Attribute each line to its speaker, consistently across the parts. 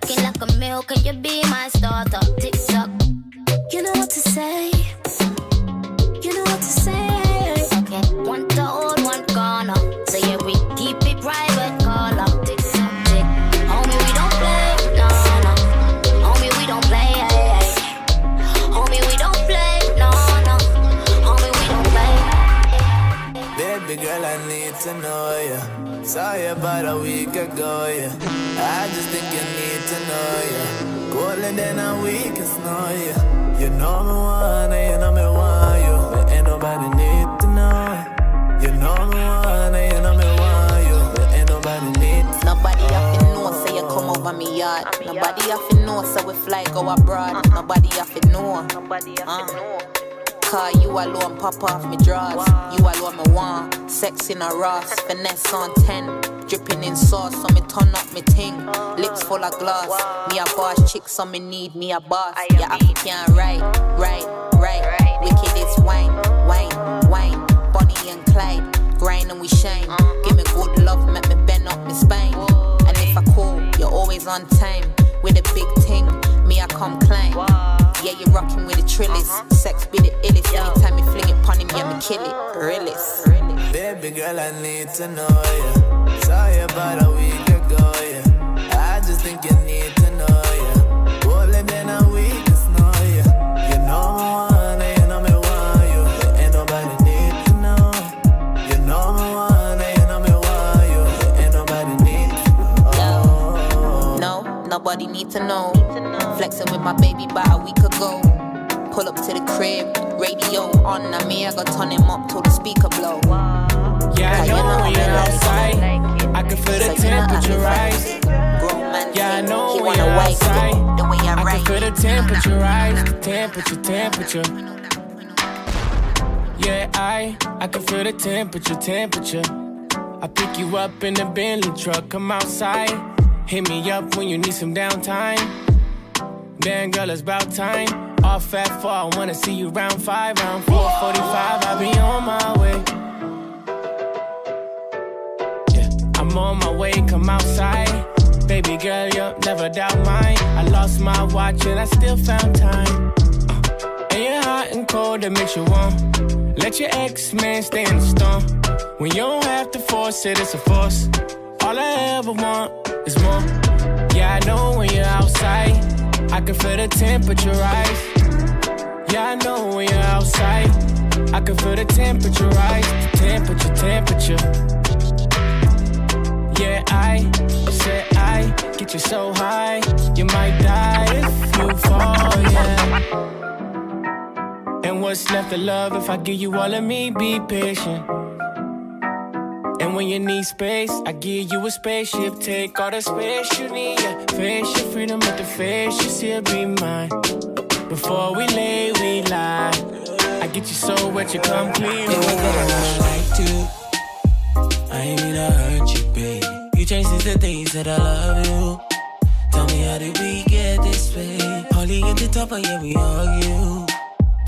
Speaker 1: looking like a meal. Can you be
Speaker 2: Nobody
Speaker 3: have to know, so we fly go abroad. Uh-huh. Nobody have to know. Nobody have to uh. know. Car you alone pop off me drawers. You alone me want. Sex in a Ross, finesse on 10. Dripping in sauce, so me turn up me ting. Uh-huh. Lips full of gloss. Me a boss chick, so me need me a boss. Yeah, African right, right, right. Wicked is wine, wine, wine. Bonnie and Clyde, grind and we shine. Uh-huh. Give me good love, make me bend up me spine. And if I call, you're always on time. With a big ting, me I come climb. Yeah, you're rocking with the trillers. Uh-huh. Sex be the illest. Anytime you fling it pon him, yeah, me uh-huh. kill it. Realest.
Speaker 2: Baby girl, I need to know ya. Saw you about a week ago, yeah. I just think you need to know nobody need to know.
Speaker 3: Flexing with my baby about a week ago. Pull up to the crib, radio on. I me, I got turn him up till the speaker blow.
Speaker 4: Yeah, I know when
Speaker 3: me
Speaker 4: you're
Speaker 3: like it.
Speaker 4: outside. I can feel the
Speaker 3: So you know I
Speaker 4: temperature rise. Yeah, I know
Speaker 3: wanna
Speaker 4: you're outside.
Speaker 3: up the way I
Speaker 4: I can feel the temperature rise. The Temperature, temperature. Yeah, I I can feel the temperature, temperature. I pick you up in the Bentley truck, come outside. Hit me up when you need some downtime. Damn, girl, it's about time. Off at four, I wanna see you round five, round four, 45. I'll be on my way. Yeah, I'm on my way, come outside. Baby girl, you'll never doubt mine. I lost my watch and I still found time. Uh, and you're hot and cold, that makes you warm. Let your ex man stay in the storm. When you don't have to force it, it's a force. All I ever want is more. Yeah, I know when you're outside, I can feel the temperature rise. Yeah, I know when you're outside, I can feel the temperature rise. Temperature, temperature. Yeah, I said I get you so high, you might die if you fall, yeah. And what's left of love if I give you all of me? Be patient. And when you need space, I give you a spaceship. Take all the space you need. Yeah. Face your freedom, but the face you see still be mine. Before we lay, we lie. I get you so wet, you come clean.
Speaker 5: It was better when I liked you. I ain't mean to hurt you, babe. You changed since the days that I love you. Tell me how did we get this way? Holly at the top, but yeah, we argue.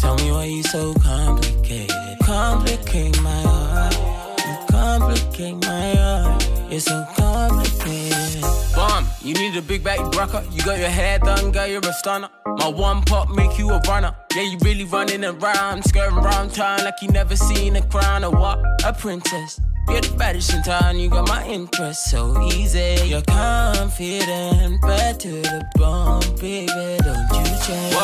Speaker 5: Tell me why you so complicated. Complicate my heart. Complicate my. You're so complicated.
Speaker 6: Bomb, you need a big back rocker. You got your hair done, girl, you're a stunner. My one pop make you a runner. Yeah, you really running around, skirting around town like you never seen a crown or what? A princess.
Speaker 5: You're the baddest in town, you got my interest so easy. You're confident, bad to the bone, baby, don't you change.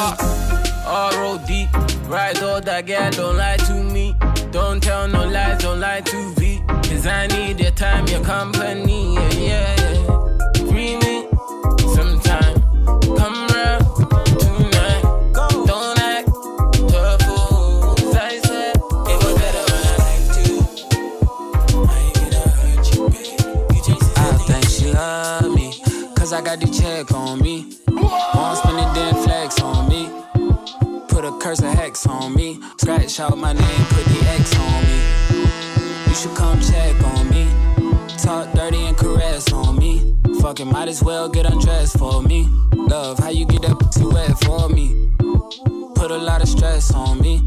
Speaker 6: All deep, ride all that girl, don't lie to me. Don't tell no lies, don't lie to V. Cause I need your time, your company, yeah, yeah, yeah. Free me sometime, come round tonight. Don't act tough, fools. I said it was better when I liked you.
Speaker 5: I ain't gonna hurt you, babe. You chasing
Speaker 6: I think she love me, cause I got the check on me. Put a hex on me. Scratch out my name, put the X on me. You should come check on me. Talk dirty and caress on me. Fucking might as well get undressed for me. Love, how you get that pussy wet for me? Put a lot of stress on me.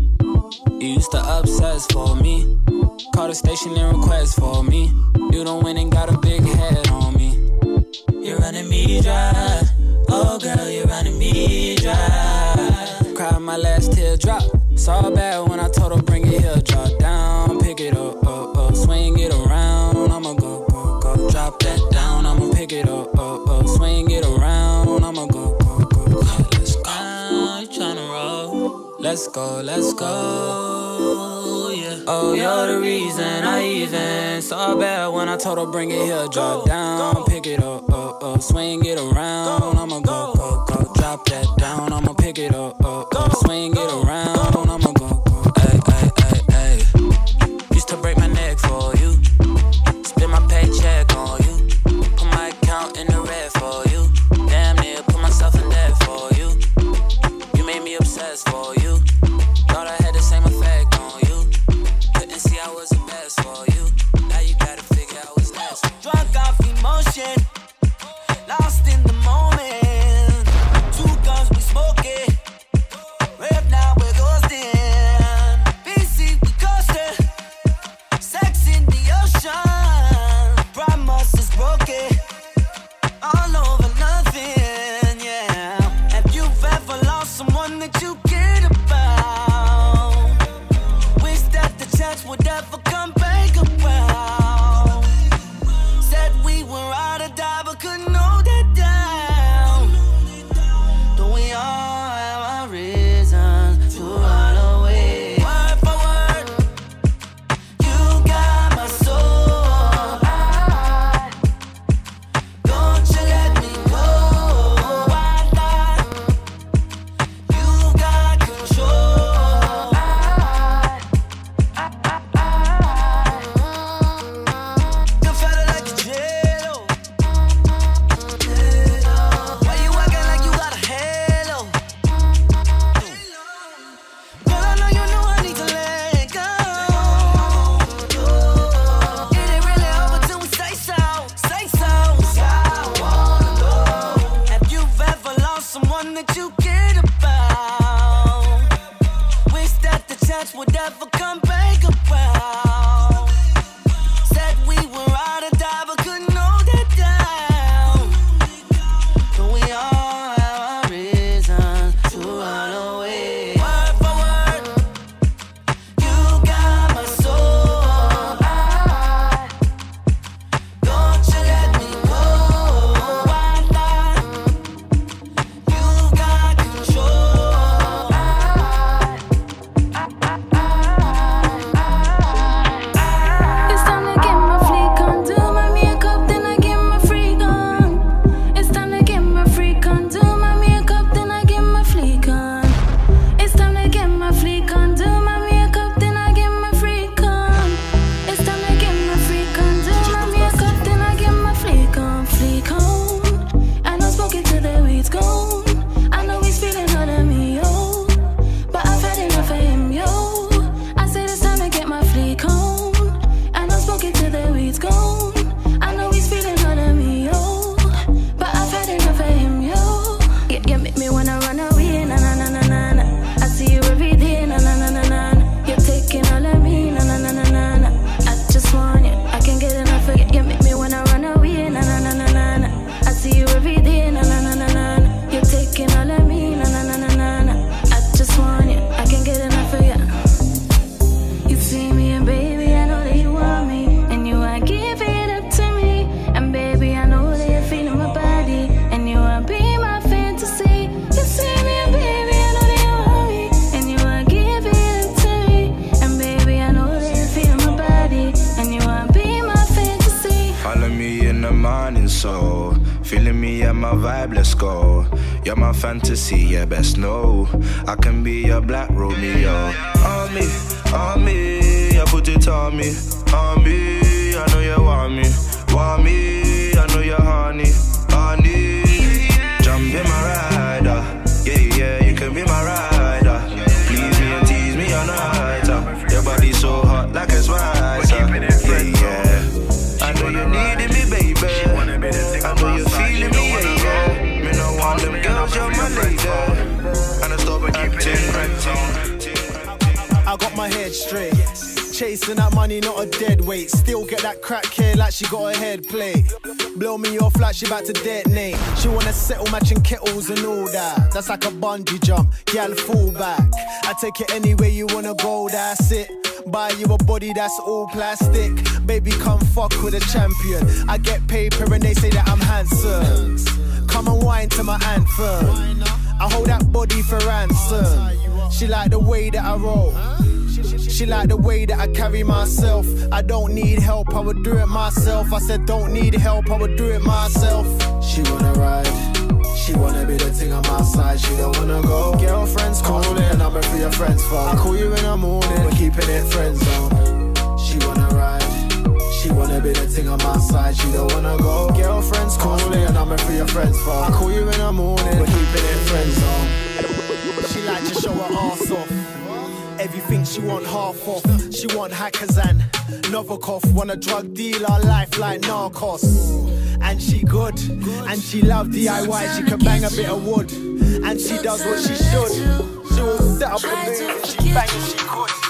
Speaker 6: You used to obsess for me. Call the station and request for me. You don't win and got a big head on me.
Speaker 5: You're running me dry. Oh, girl, you're running me dry.
Speaker 6: Cried my last teardrop. Saw bad when I told her bring it here. Drop down, pick it up, up, up. Swing it around. I'ma go, go, go. Drop that down. I'ma pick it up, up, up. Swing it around. I'ma go, go, go. Yeah, let's go.
Speaker 5: Now you tryna roll.
Speaker 6: Let's go, let's go.
Speaker 5: Yeah.
Speaker 6: Oh, you're the reason I even saw bad when I told her bring it here. Drop down, pick it up, up, up. Swing it around. I'ma go, go, go.
Speaker 7: I got my head straight. Chasing that money, not a dead weight. Still get that crack here like she got a head plate. Blow me off like she about to detonate. She wanna settle matching kettles and all that. That's like a bungee jump, gal fall back. I take it anywhere you wanna go, that's it. Buy you a body that's all plastic. Baby, come fuck with a champion. I get paper and they say that I'm handsome. Come and whine to my anthem. I hold that body for ransom. She like the way that I roll. She like the way that I carry myself. I don't need help, I would do it myself. I said, don't need help, I would do it myself. She wanna ride. She wanna be the thing on my side, she don't wanna go. Girlfriends calling, number for your friends phone. I call you in the morning, we're keeping it friend zone. She wanna ride. She wanna be the thing on my side, she don't wanna go. Girlfriends calling, number for your friends phone. I call you in the morning, we're keeping it friend zone. Like to show her ass off. Everything she want half off. She want hackers and Novikov. Want a drug dealer, life like Narcos. And she good, and she love DIY. She can bang a bit of wood, and she does what she should. She will set up a move, she bang if she could.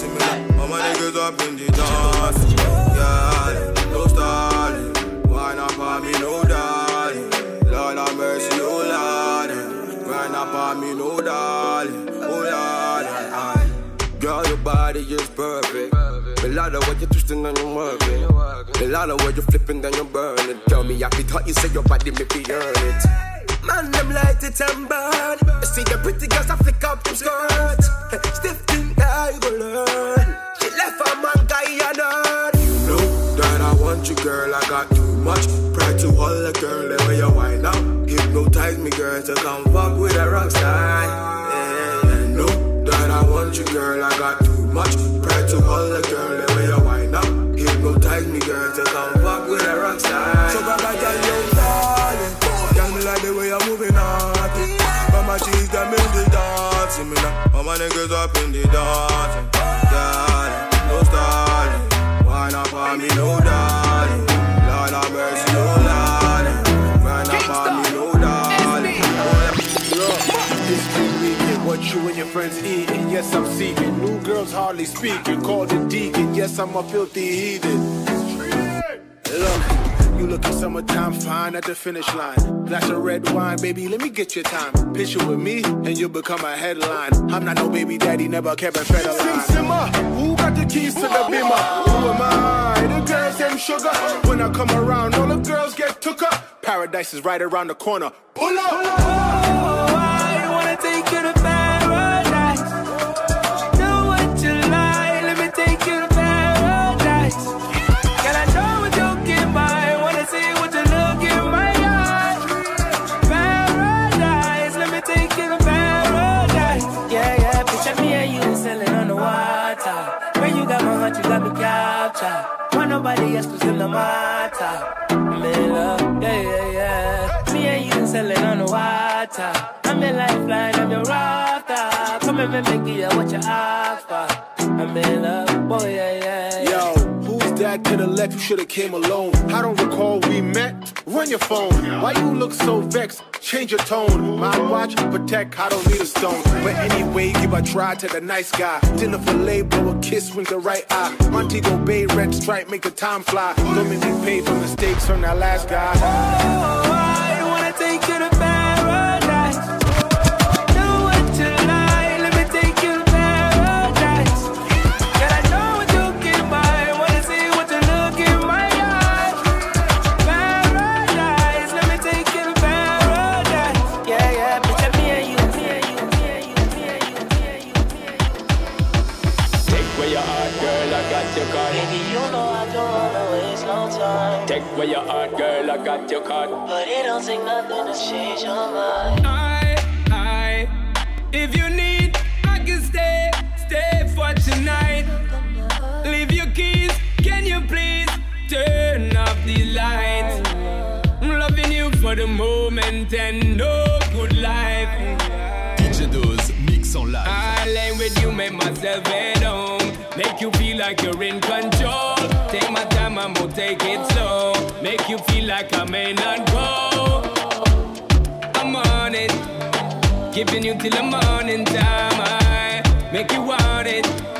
Speaker 8: see me now. All my niggas up in the dance. Yeah, no stalling. Why not for me, no darling? Lord have mercy, oh Lord. Why not for me, no darling? Oh Lord. Girl, your body is perfect. A lot of what you're twisting and you're working. A lot of what you're flipping and you're burning. Tell me, I could hurt you, say your body make me earn it. Man, them light it and burn. See the pretty girls, I flick up them skirts. Stiff learn. She left a man, guy, and You know that I want you, girl. I got too much pride to hold a girl. The way you wind up, hypnotize me, girl, to come fuck with a rock star. Yeah, yeah, know that I want you, girl. I got too much pride to hold a girl. The way you wind up, hypnotize me, girl, to come fuck with a rock star. So, Baba, my niggas up in the no me, no. Lord mercy, no me, no
Speaker 9: weekend, what you and your friends eating? Yes, I'm seeking. New girls hardly speaking. Call the deacon. Yes, I'm a filthy heathen. Look, you looking summertime fine at the finish line. Glass of red wine, baby, let me get your time. Picture with me, and you'll become a headline. I'm not no baby daddy, never kept a fed line. Simmer, who got the keys to the bimmer? Who am I? The girls, them sugar. When I come around, all the girls get took up. Paradise is right around the corner. Pull up!
Speaker 10: Oh, I wanna take you to nobody else to in the matter. Me love, yeah, yeah, yeah. Me and you sailing on the water. I'm your lifeline, I'm your rafter. Come and make you what you for. I'm in love, boy, yeah, yeah.
Speaker 9: That to the left? You should've came alone. I don't recall we met. Run your phone. Why you look so vexed? Change your tone. My watch, protect. I don't need a stone. But anyway, give a try to the nice guy. Dinner fillet, blow a kiss, wink the right eye. Montego Bay, red stripe, make the time fly. Don't make me pay for mistakes from that last guy.
Speaker 10: But it don't take nothing to change your mind.
Speaker 11: I, I, if you need, I can stay, stay for tonight. Leave your keys, can you please turn off the lights? I'm loving you for the moment and no good life.
Speaker 12: DJ DoZe, mix en live.
Speaker 11: I lay with you, make myself at home. Make you feel like you're in control. Take my time, I'm gonna take it slow. Make you feel like I may not Giving you till the morning time. I make you want it.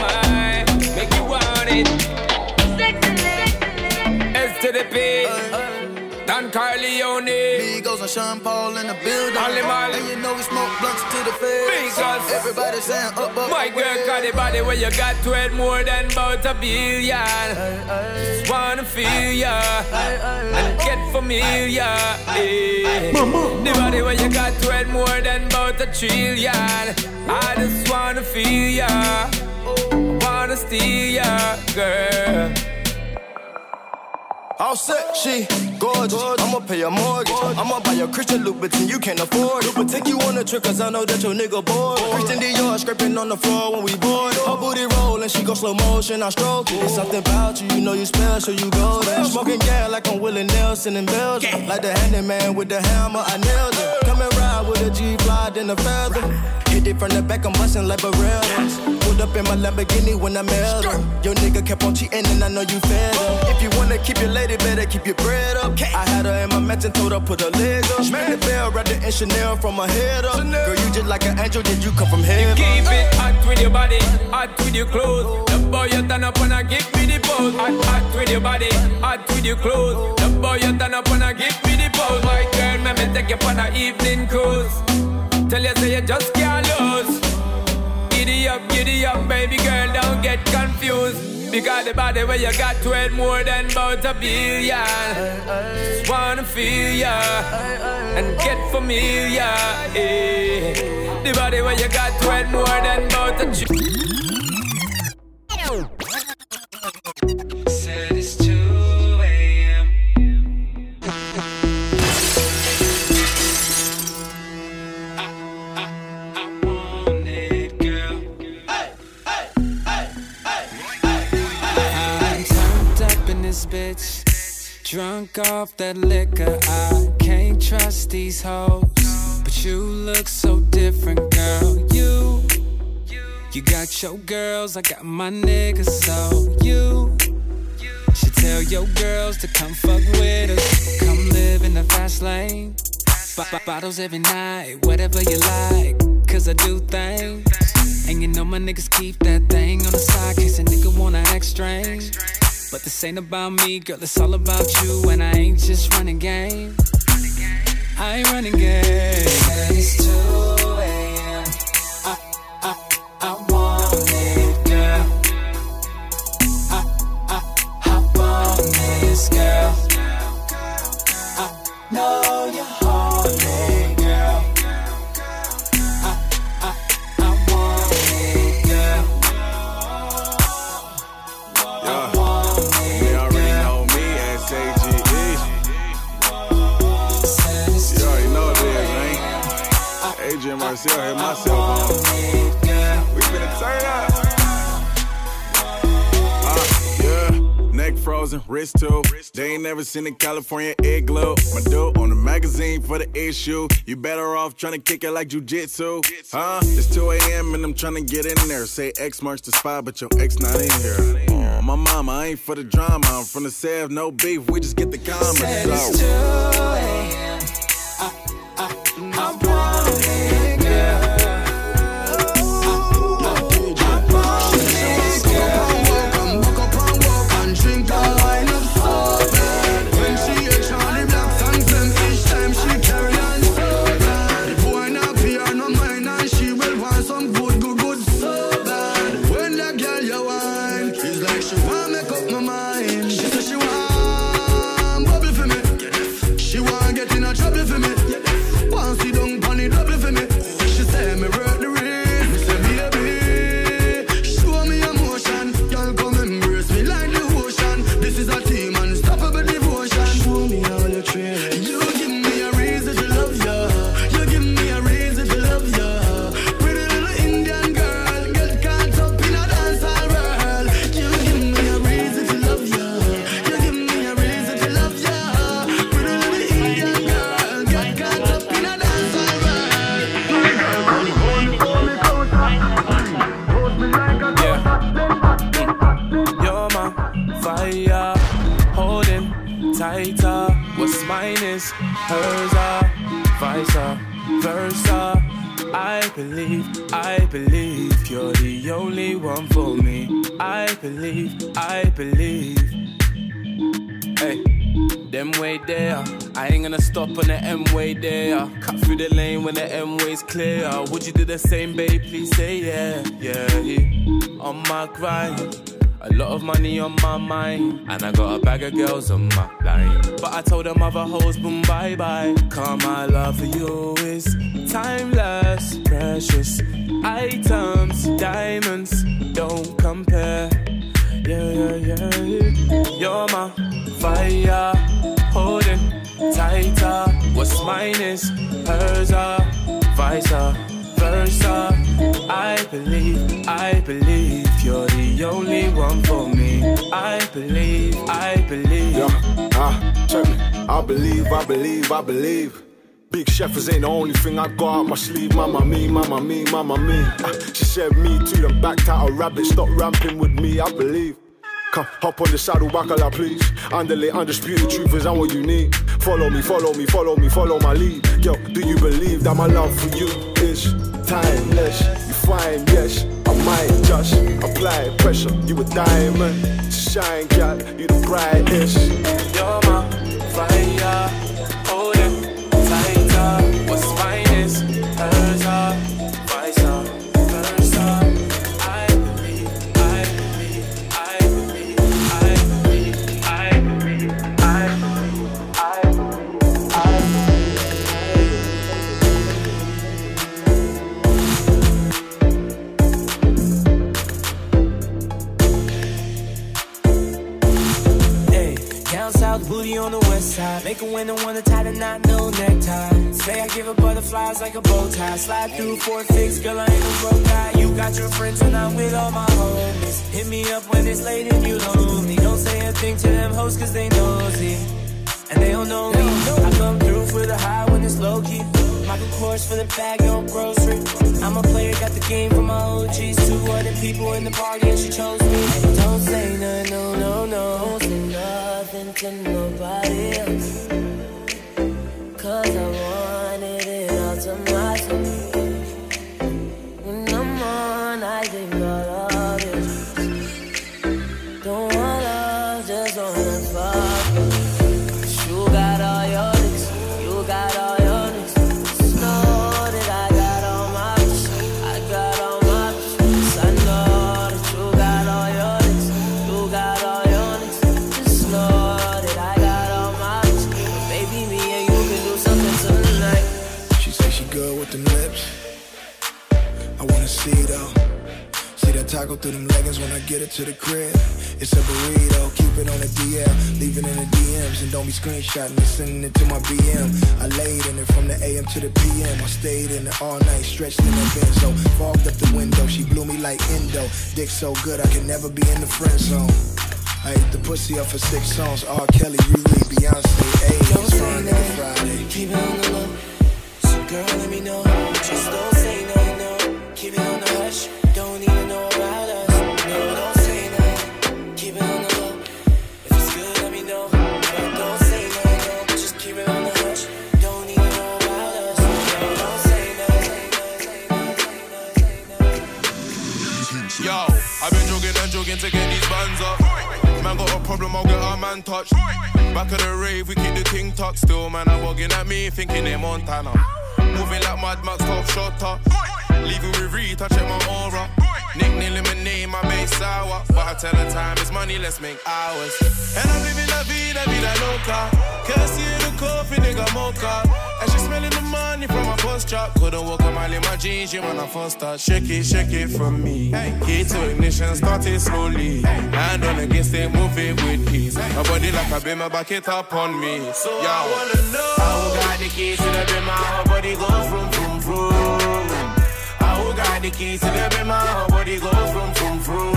Speaker 11: It. S to the P. Don Corleone.
Speaker 13: Migos and Sean Paul in the building.
Speaker 11: Molly, Molly.
Speaker 13: And you know we smoke blunts to the face.
Speaker 11: Migos.
Speaker 13: Everybody saying up, up.
Speaker 11: My girl got the body where you got to it more than about a billion. Just wanna feel ya and get familiar. eh. The body where you got to it more than about a trillion. I just wanna feel ya, wanna steal ya, girl.
Speaker 14: All set, she gorgeous. I'ma pay your mortgage. I'ma buy your Christian Louboutin, you can't afford it. But take you on a trip, cause I know that your nigga bored. Christian Dior scraping on the floor when we board. Her booty roll and she go slow motion, I stroke it. It's something about you, you know you special, you go there. Smoking gas like I'm Willie Nelson in Belgium. Like the handyman with the hammer, I nailed it. Come and ride with a G fly, then a feather. Hit it from the back, I'm bustin' like Barreras. Pulled up in my Lamborghini when I met her. Your nigga kept on cheating and I know you fed up. If you wanna keep your lady, better keep your bread up. I had her in my mansion, told her put her leg up. Man, the bell, wrapped in Chanel from her head up. Girl, you just like an angel, did you come from heaven?
Speaker 11: You Keep it hot with your body, hot with your clothes. The boy you turn up and I give me the pose. Hot, hot with your body, hot with your clothes. The boy you turn up and I give me the pose. My girl, let me take you on an evening cruise. Tell you say you just can't lose. Giddy up, giddy up, baby girl, don't get confused. Because the body where you got to it more than about a billion. Just wanna feel ya and get familiar. eh. The body where you got to it more than about a Said
Speaker 6: bitch. Drunk off that liquor. I can't trust these hoes. But you look so different, girl. You, you got your girls, I got my niggas. So you should tell your girls to come fuck with us. Come live in the fast lane. B- b- bottles every night, whatever you like. Cause I do things. And you know my niggas keep that thing on the side case a nigga wanna act strange. But this ain't about me, girl, it's all about you. And I ain't just running game. I ain't running game. It's 2
Speaker 15: Adrian Marcel hit my cell phone. We finna turn up. Uh, yeah. Neck frozen, wrist too. They ain't never seen a California igloo. My dude on the magazine for the issue. You better off trying to kick it like jujitsu. Huh? It's 2 a.m. and I'm trying to get in there. Say X marks the spot, but your ex not in here. Oh, my mama, I ain't for the drama. I'm from the Sev, no beef. We just get the comments.
Speaker 6: Said it's 2 a.m. I, I, I
Speaker 10: yeah, yeah. On my grind. A lot of money on my mind, and I got a bag of girls on my line. But I told them other hoes, boom, bye bye. Cause my love for you is timeless, precious items, diamonds, don't compare. Yeah, yeah, yeah. You're my fire, holding
Speaker 16: tighter. What's mine is hers, uh, vice versa. I believe, I believe you're the only one for me. I believe, I believe.
Speaker 17: Yeah, ah, check me. I believe, I believe, I believe. Big Chefers ain't the only thing I got my sleeve. Mama me, mama me, mama me. Ah, she said me too, then backed out a rabbit. Stop ramping with me, I believe. Come, hop on the saddle, bacala, please. Underlay, undisputed truth is what you need. Follow me, follow me, follow me, follow my lead. Yo, do you believe that my love for you is timeless? You find, yes, I might just apply pressure. You a diamond, to shine, gal, you the brightest.
Speaker 10: Make a window wanna tie the knot, no necktie. Say I give her butterflies like a bow tie. Slide through four fix, girl, I ain't a broke guy. You got your friends and I'm with all my homies. Hit me up when it's late and you lonely. Don't say a thing to them hoes cause they nosy. And they don't know me. I come through for the high when it's low key. Michael Kors for the bag, no grocery. I'm a player, got the game from my OGs. Two other people in the party and she chose me. Don't say no, no, no, no.
Speaker 18: Don't say nothing to nobody else. Cause I wanted
Speaker 19: Taco through them leggings when I get it to the crib. It's a burrito, keep it on the DL, leave it in the DMs, and don't be screenshotting and sending it to my BM. I laid in it from the AM to the PM. I stayed in it all night, stretched in the benzo, fogged up the window. She blew me like Indo. Dick so good I can never be in the friend zone. I ate the pussy up for six songs. R. Kelly, Riri, Beyonce, fine, nigga, Friday.
Speaker 10: Keep it on the low. So girl, let me know. Just don't
Speaker 8: bands up. Man got a problem, I'll get our man touched. Back of the rave, we keep the ting tucked. Still, man, I'm bugging at me, thinking they Montana. Moving like Mad Max, top shutter. Leaving with Reed, I check my aura. Nickname my base sour. But I tell her time is money, let's make hours. And I'm living la vida, vida loca. Courtesy of the coffee, nigga mocha. And she smelling the money from my first drop. Couldn't walk a mile in my jeans, you I first start. Shake it, shake it from me. Key to ignition, started slowly. Hand on against it, move it with ease. My body like a beamer, back it up on me. So Yo. I wanna know.
Speaker 16: I got the keys to the bimmer, her body goes vroom, vroom, vroom. The keys to the bimmer, her body goes vroom, vroom, vroom.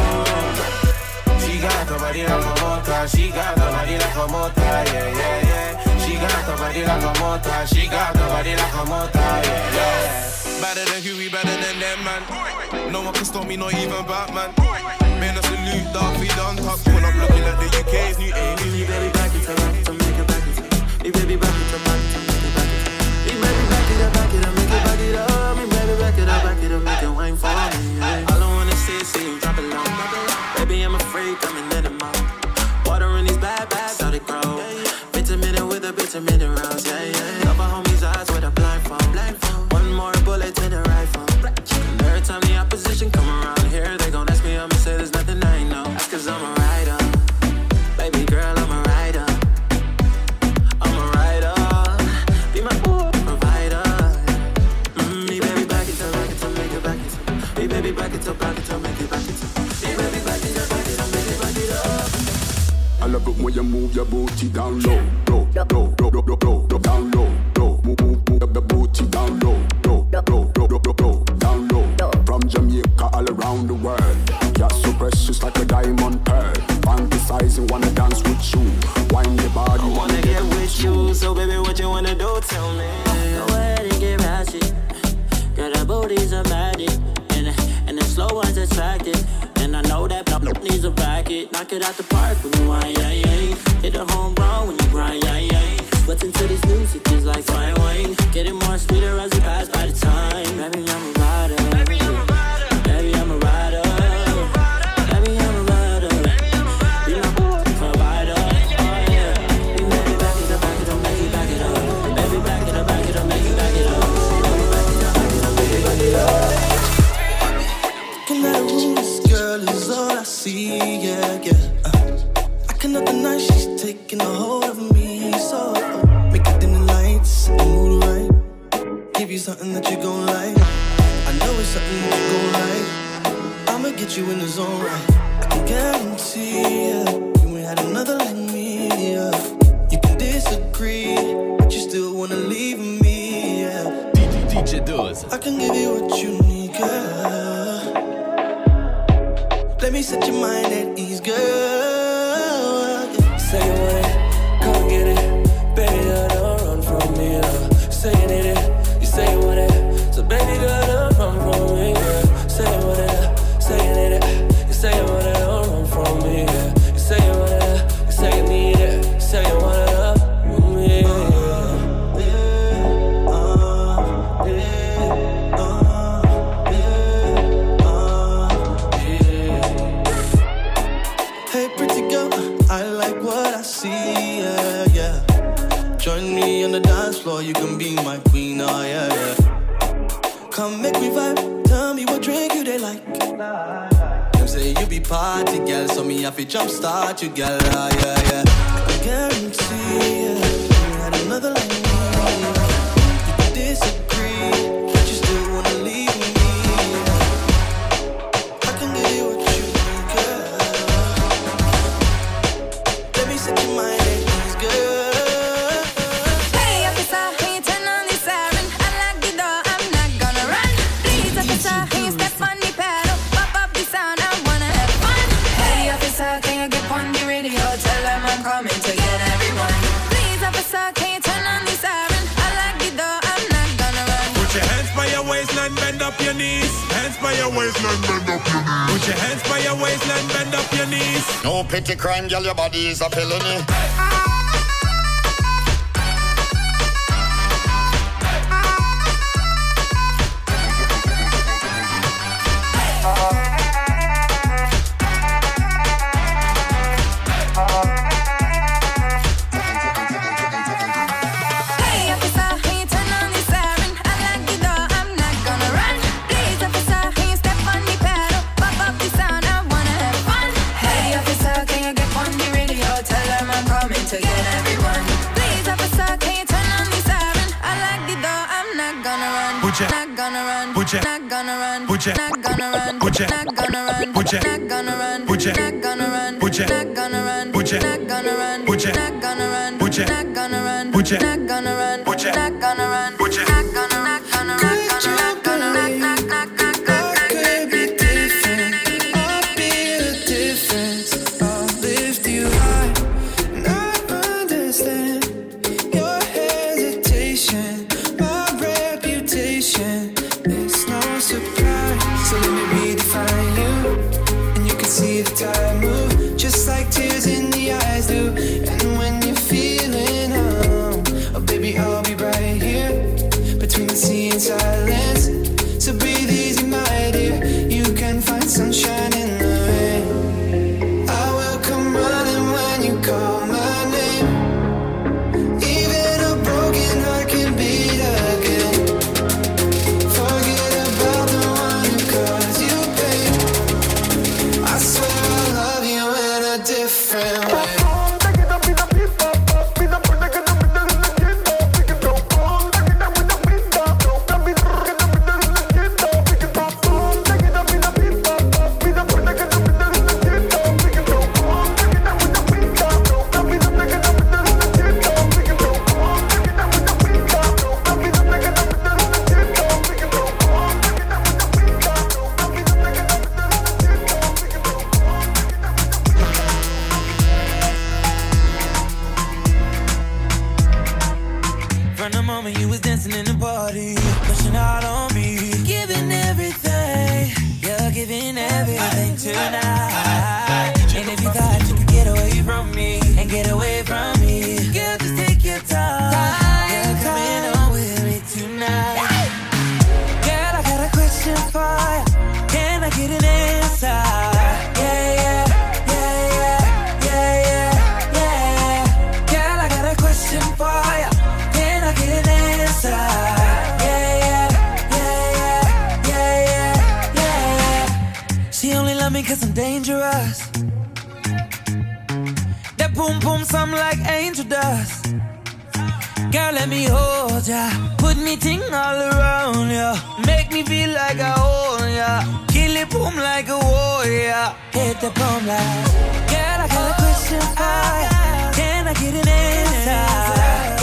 Speaker 16: She got the body like a motor, she got the body like a motor, yeah, yeah, yeah. She got the body like a motor, she got the body like a motor, yeah, yeah.
Speaker 8: Better than Huey, better than them, man. No one can stop me, not even Batman. Man, I salute, dark feet on top. Pull up looking like the UK's new aliens.
Speaker 18: Baby, back it up, to make it back it. Me baby, back it up, it make it back it. Me baby, back it up, back it up, make it back it up. Baby, back it up, back it up, make it wine for me. Yeah. All I wanna see is see you drop it low. Baby, I'm afraid coming in the mouth. Water in these bad bags, how they grow. Vitamin with a vitamin rose, yeah, yeah. Cover homies' eyes with a blindfold. One more bullet to the rifle. And every time the opposition come around here, it
Speaker 17: when you move your booty down low, low, low, down low.
Speaker 14: Tears out the park do. And when you're feeling home, oh baby, I'll be
Speaker 5: dangerous. That boom boom sound like angel dust. Girl, let me hold ya. Put me ting all around ya. Make me feel like I own ya. Kill it boom like a warrior. Hit the boom like. Girl, I got a question for ya. Can I get an answer?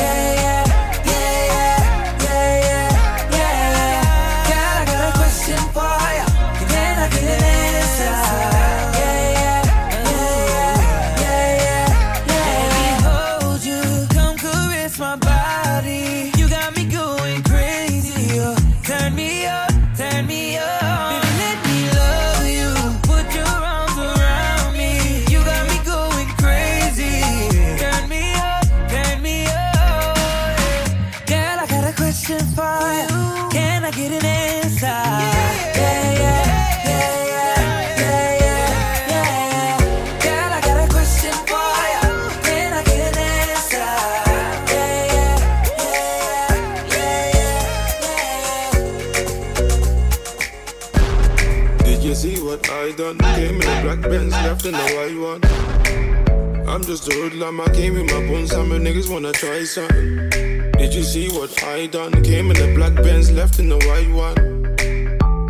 Speaker 12: Black Benz, left in the white one. I'm just a hoodlum, I came with my bones, some niggas wanna try something. Did you see what I done? Came in the black Benz, left in the white one.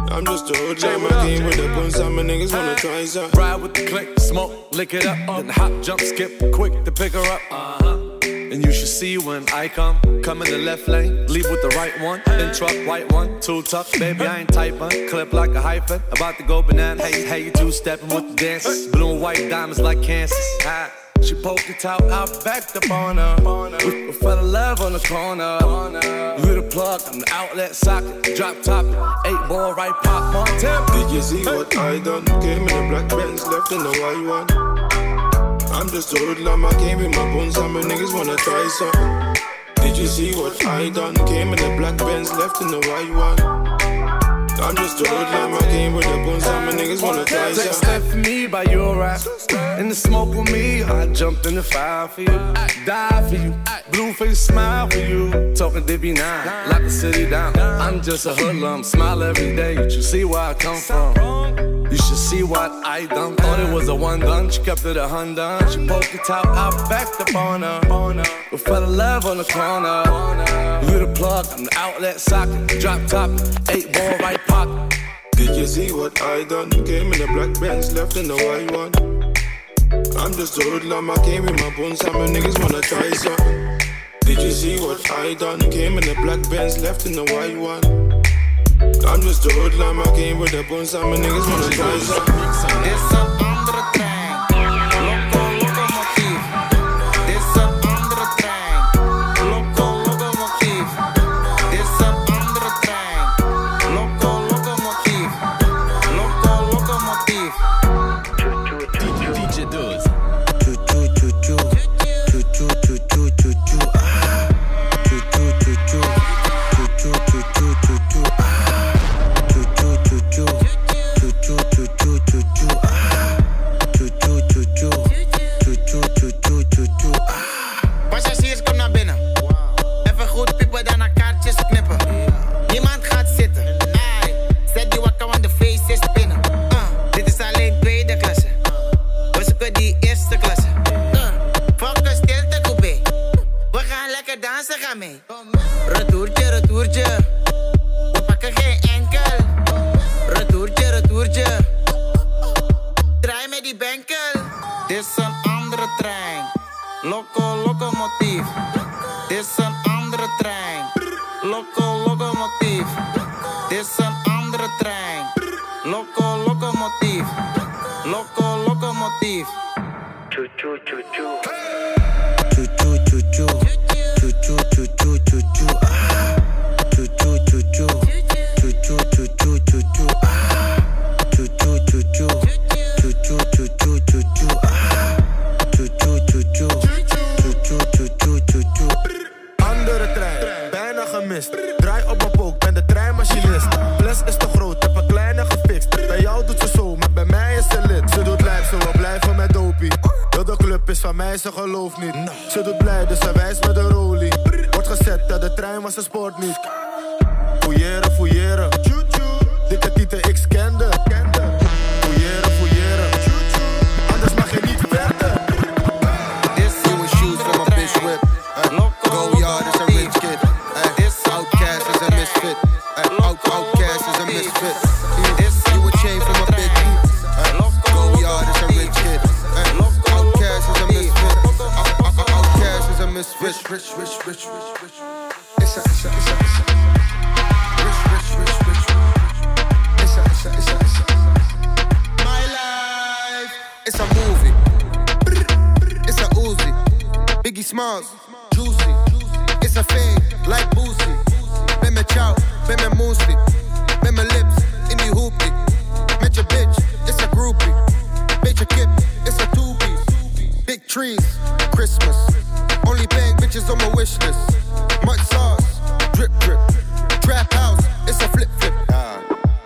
Speaker 12: I'm just a hoodlum, I came with the bones, some niggas wanna try something.
Speaker 8: Ride with the click, smoke, lick it up, then hop, jump, skip, quick to pick her up. Uh-huh. And you should see when I come, come in the left lane, leave with the right one, then truck, white one, too tough, baby, I ain't typing, clip like a hyphen, about to go banana, hey, hey, you two stepping with the dances, blue and white diamonds like Kansas. Ah. She poked it out, I backed up on her. We, we fell in love on the corner. You the plug, I'm the outlet socket. Drop top, eight ball, right pop, on tip.
Speaker 12: Did you see what I done? Came in the black Benz, left in the white one. I'm just a hoodlum, I came with my bones, some niggas wanna try something. Did you see what I done? Came in the black Benz, left in the white one. I'm just a hoodlum, I came with the bones, some niggas wanna try
Speaker 8: Take a
Speaker 12: something.
Speaker 8: step for me by your rap. In the smoke with me, I jumped in the fire for you. Die for you. Blue face smile for you. Talking Dippy nine, lock the city down. I'm just a hoodlum, smile every day. You see where I come from. See what I done. Thought it was a one done. She kept it a hundred. She poked out, I backed up on her. We fell in love on the corner. You the plug, I'm the outlet socket. Drop top, eight ball right pocket.
Speaker 12: Did you see what I done? Came in the black Benz, left in the white one. I'm just a hoodlum, I came with my bones, some niggas wanna try something. Did you see what I done? Came in the black Benz, left in the white one. I'm just a hoodlum, I came with the bones, some niggas wanna something.
Speaker 20: Dit Choo, choo, choo,
Speaker 17: ze gelooft niet. Ze doet blij, dus ze wijst met de rolie. Wordt gezet, dat de trein was een sport niet.
Speaker 21: Met Moesie. Ben mijn lips in die hoopie. Met je bitch, it's a groupie. Beetje kip, it's a two-piece. Big trees, Christmas. Only bang bitches on my wish list. Much sauce, drip drip. Trap house, it's a flip flip. Ah.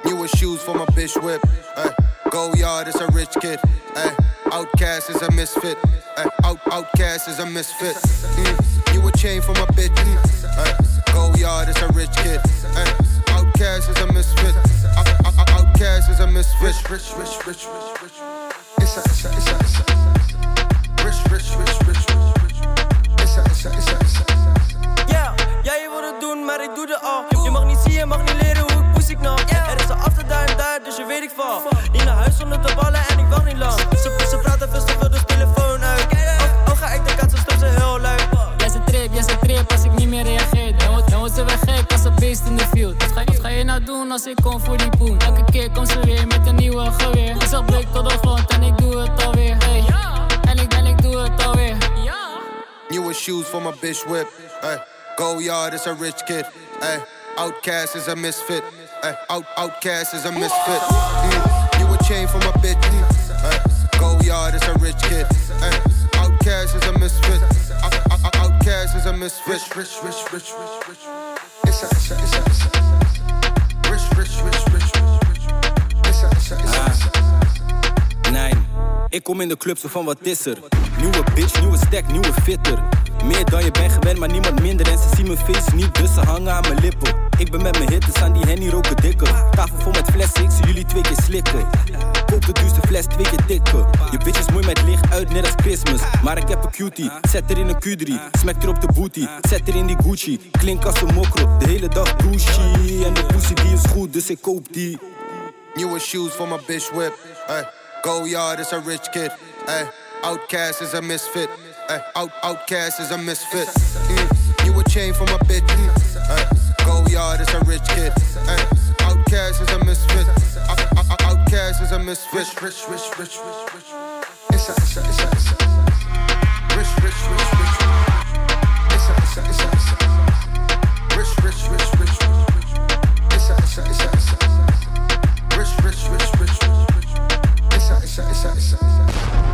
Speaker 21: Newer shoes for my bitch whip. Uh, go yard, it's a rich kid. Uh, outcast is a misfit. Uh, out, outcast is a misfit. Mm. You a chain for my bitch. Rich, bitch whip. Ay, go yard is a rich kid. Ay, outcast is a misfit. Ay, out, outcast is a misfit. Mm, you a chain for my bitch. Mm, ay, go yard is a rich kid. Ay, outcast is a misfit. Out, out, out- outcast is a misfit. Rich, rich, rich, rich, rich, rich. It's a, it's a, it's a, it's a. Rich, rich, rich, rich, rich, rich. It's a, it's a, it's a, it's a.
Speaker 22: Nee, ik kom in de club zo van wat is er? Nieuwe bitch, nieuwe stack, nieuwe fitter. Meer dan je bent gewend, maar niemand minder. En ze zien mijn face niet, dus ze hangen aan mijn lippen. Ik ben met mijn hitters aan die henny roken dikker. Tafel vol met flessen, ik zie jullie twee keer slikken. Koop de duurste fles, twee keer tikken. Je bitch is mooi met licht uit, net als Christmas. Maar ik heb een cutie, zet er in een Q3. Smek er op de booty, zet er in die Gucci. Klink als een mokro, de hele dag douchey. En de pussy die is goed, dus ik koop die.
Speaker 21: Newer shoes for my bitch whip. Go yard is a rich kid. Outcast is a misfit. Ay, out, outcast is a misfit. Mm, you a chain from a bitch. Mm, go yard is a rich kid. Ay, outcast is a misfit. Out, out, outcast is a misfit. Rich, rich, rich, rich, rich, rich. It's a, it's a, it's a, it's a. Rich, rich, rich, rich. It's a, it's a, it's a, it's a. Rich, rich, rich, rich, rich. It's a, it's a, it's a, it's a. Rich, rich, rich, rich, rich. rich. It's a, it's a, it's a, it's a.